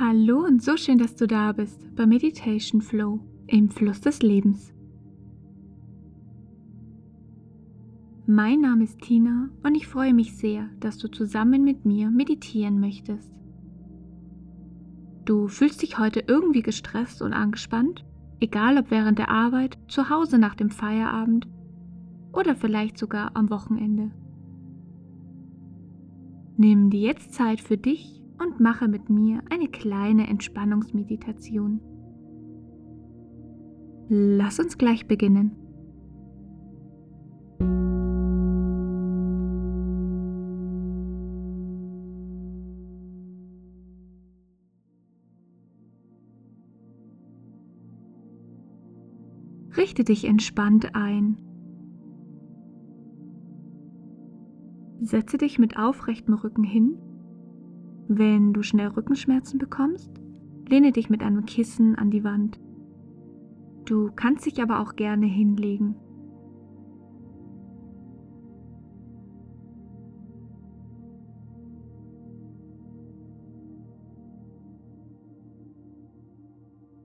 Hallo und so schön, dass du da bist bei Meditation Flow im Fluss des Lebens. Mein Name ist Tina und ich freue mich sehr, dass du zusammen mit mir meditieren möchtest. Du fühlst dich heute irgendwie gestresst und angespannt, egal ob während der Arbeit, zu Hause nach dem Feierabend oder vielleicht sogar am Wochenende. Nimm dir jetzt Zeit für dich und mache mit mir eine kleine Entspannungsmeditation. Lass uns gleich beginnen. Richte dich entspannt ein. Setze dich mit aufrechtem Rücken hin wenn du schnell Rückenschmerzen bekommst, lehne dich mit einem Kissen an die Wand. Du kannst dich aber auch gerne hinlegen.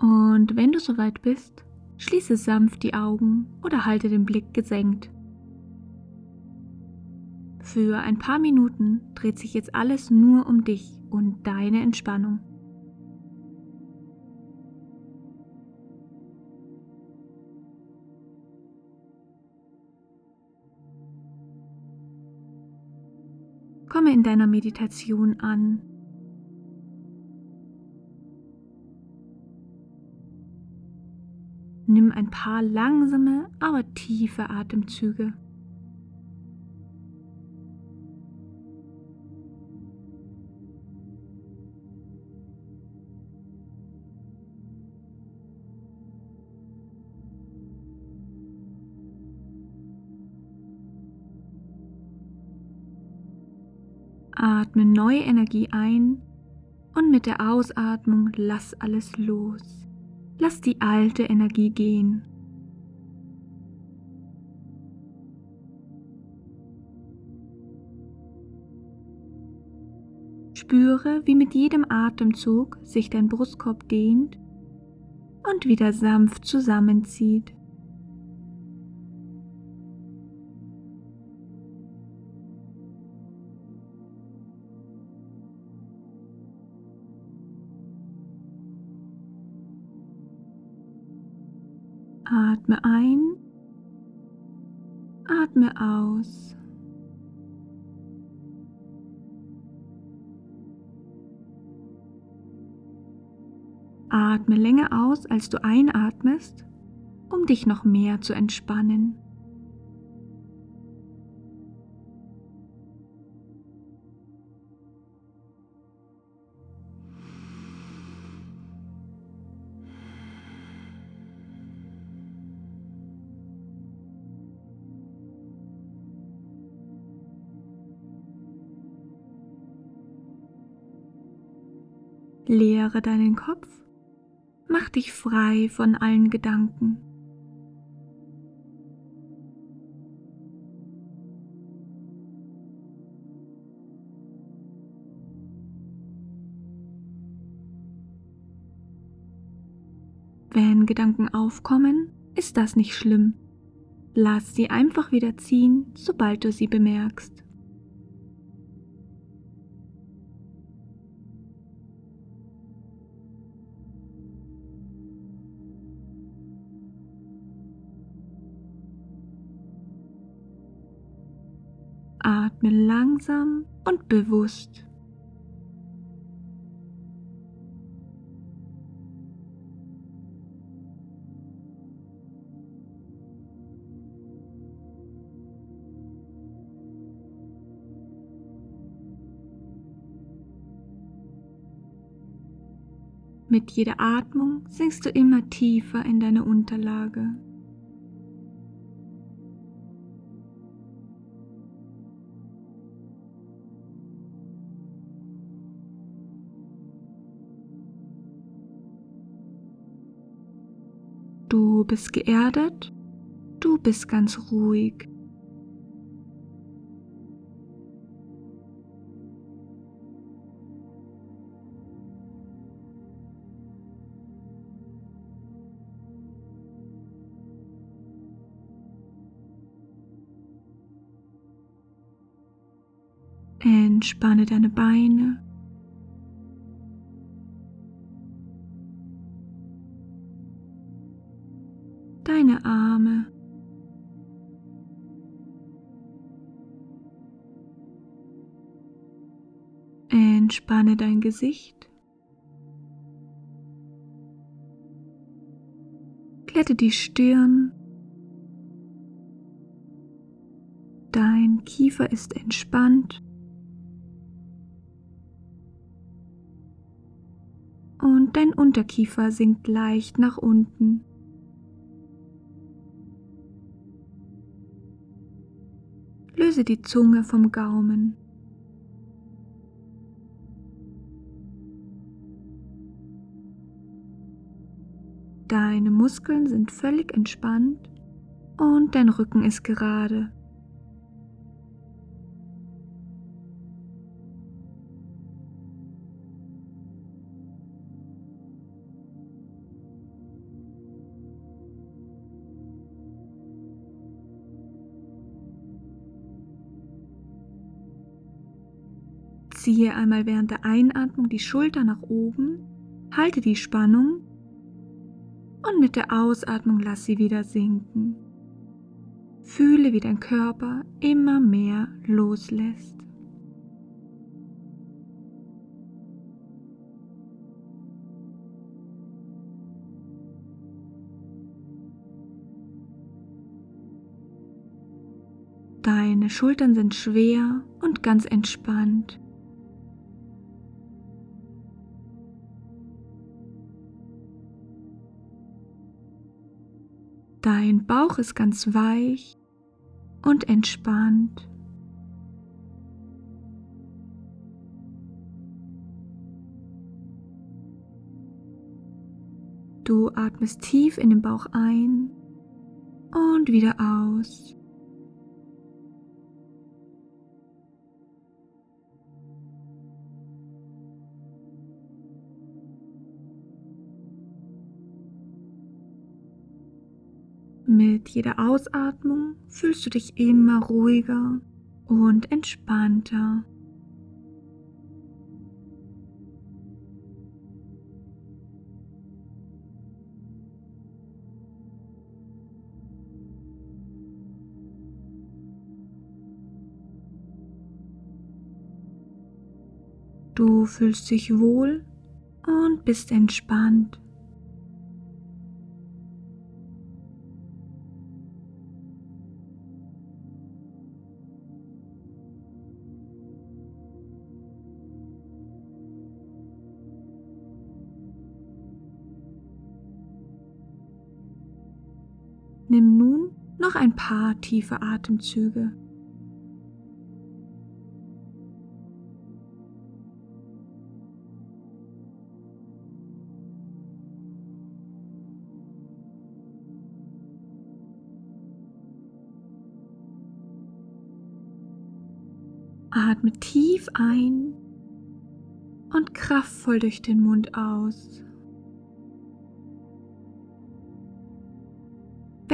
Und wenn du soweit bist, schließe sanft die Augen oder halte den Blick gesenkt. Für ein paar Minuten dreht sich jetzt alles nur um dich und deine Entspannung. Komme in deiner Meditation an. Nimm ein paar langsame, aber tiefe Atemzüge. Atme neue Energie ein und mit der Ausatmung lass alles los. Lass die alte Energie gehen. Spüre, wie mit jedem Atemzug sich dein Brustkorb dehnt und wieder sanft zusammenzieht. Atme ein, atme aus. Atme länger aus, als du einatmest, um dich noch mehr zu entspannen. Leere deinen Kopf, mach dich frei von allen Gedanken. Wenn Gedanken aufkommen, ist das nicht schlimm. Lass sie einfach wieder ziehen, sobald du sie bemerkst. Atme langsam und bewusst. Mit jeder Atmung sinkst du immer tiefer in deine Unterlage. Du bist geerdet, du bist ganz ruhig. Entspanne deine Beine. Entspanne dein Gesicht. Glätte die Stirn. Dein Kiefer ist entspannt. Und dein Unterkiefer sinkt leicht nach unten. Löse die Zunge vom Gaumen. Deine Muskeln sind völlig entspannt und dein Rücken ist gerade. Ziehe einmal während der Einatmung die Schulter nach oben, halte die Spannung mit der Ausatmung lass sie wieder sinken. Fühle, wie dein Körper immer mehr loslässt. Deine Schultern sind schwer und ganz entspannt. Dein Bauch ist ganz weich und entspannt. Du atmest tief in den Bauch ein und wieder aus. Mit jeder Ausatmung fühlst du dich immer ruhiger und entspannter. Du fühlst dich wohl und bist entspannt. Noch ein paar tiefe Atemzüge. Atme tief ein und kraftvoll durch den Mund aus.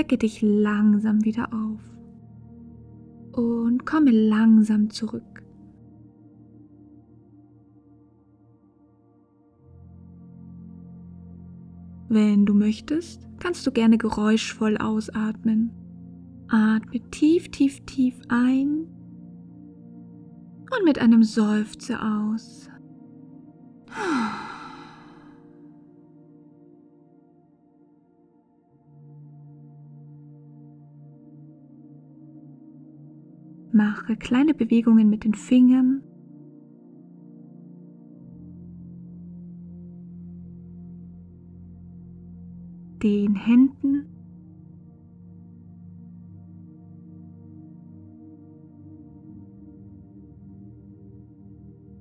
Wecke dich langsam wieder auf und komme langsam zurück. Wenn du möchtest, kannst du gerne geräuschvoll ausatmen. Atme tief, tief, tief ein und mit einem Seufzer aus. Mache kleine Bewegungen mit den Fingern. Den Händen.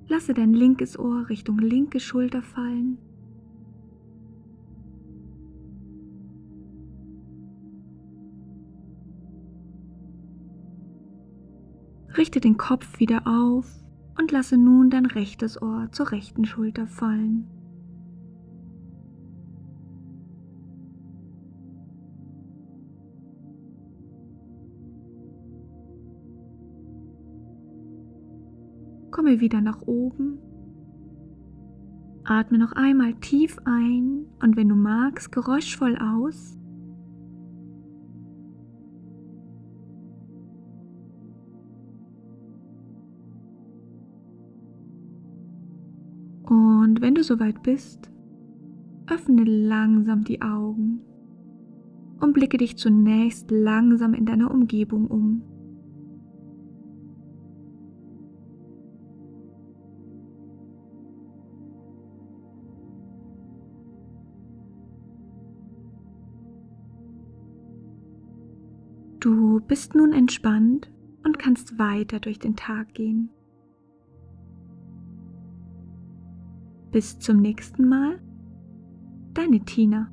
Lasse dein linkes Ohr Richtung linke Schulter fallen. Richte den Kopf wieder auf und lasse nun dein rechtes Ohr zur rechten Schulter fallen. komme wieder nach oben. Atme noch einmal tief ein und wenn du magst, geräuschvoll aus. Und wenn du soweit bist, öffne langsam die Augen und blicke dich zunächst langsam in deiner Umgebung um. Du bist nun entspannt und kannst weiter durch den Tag gehen. Bis zum nächsten Mal, deine Tina.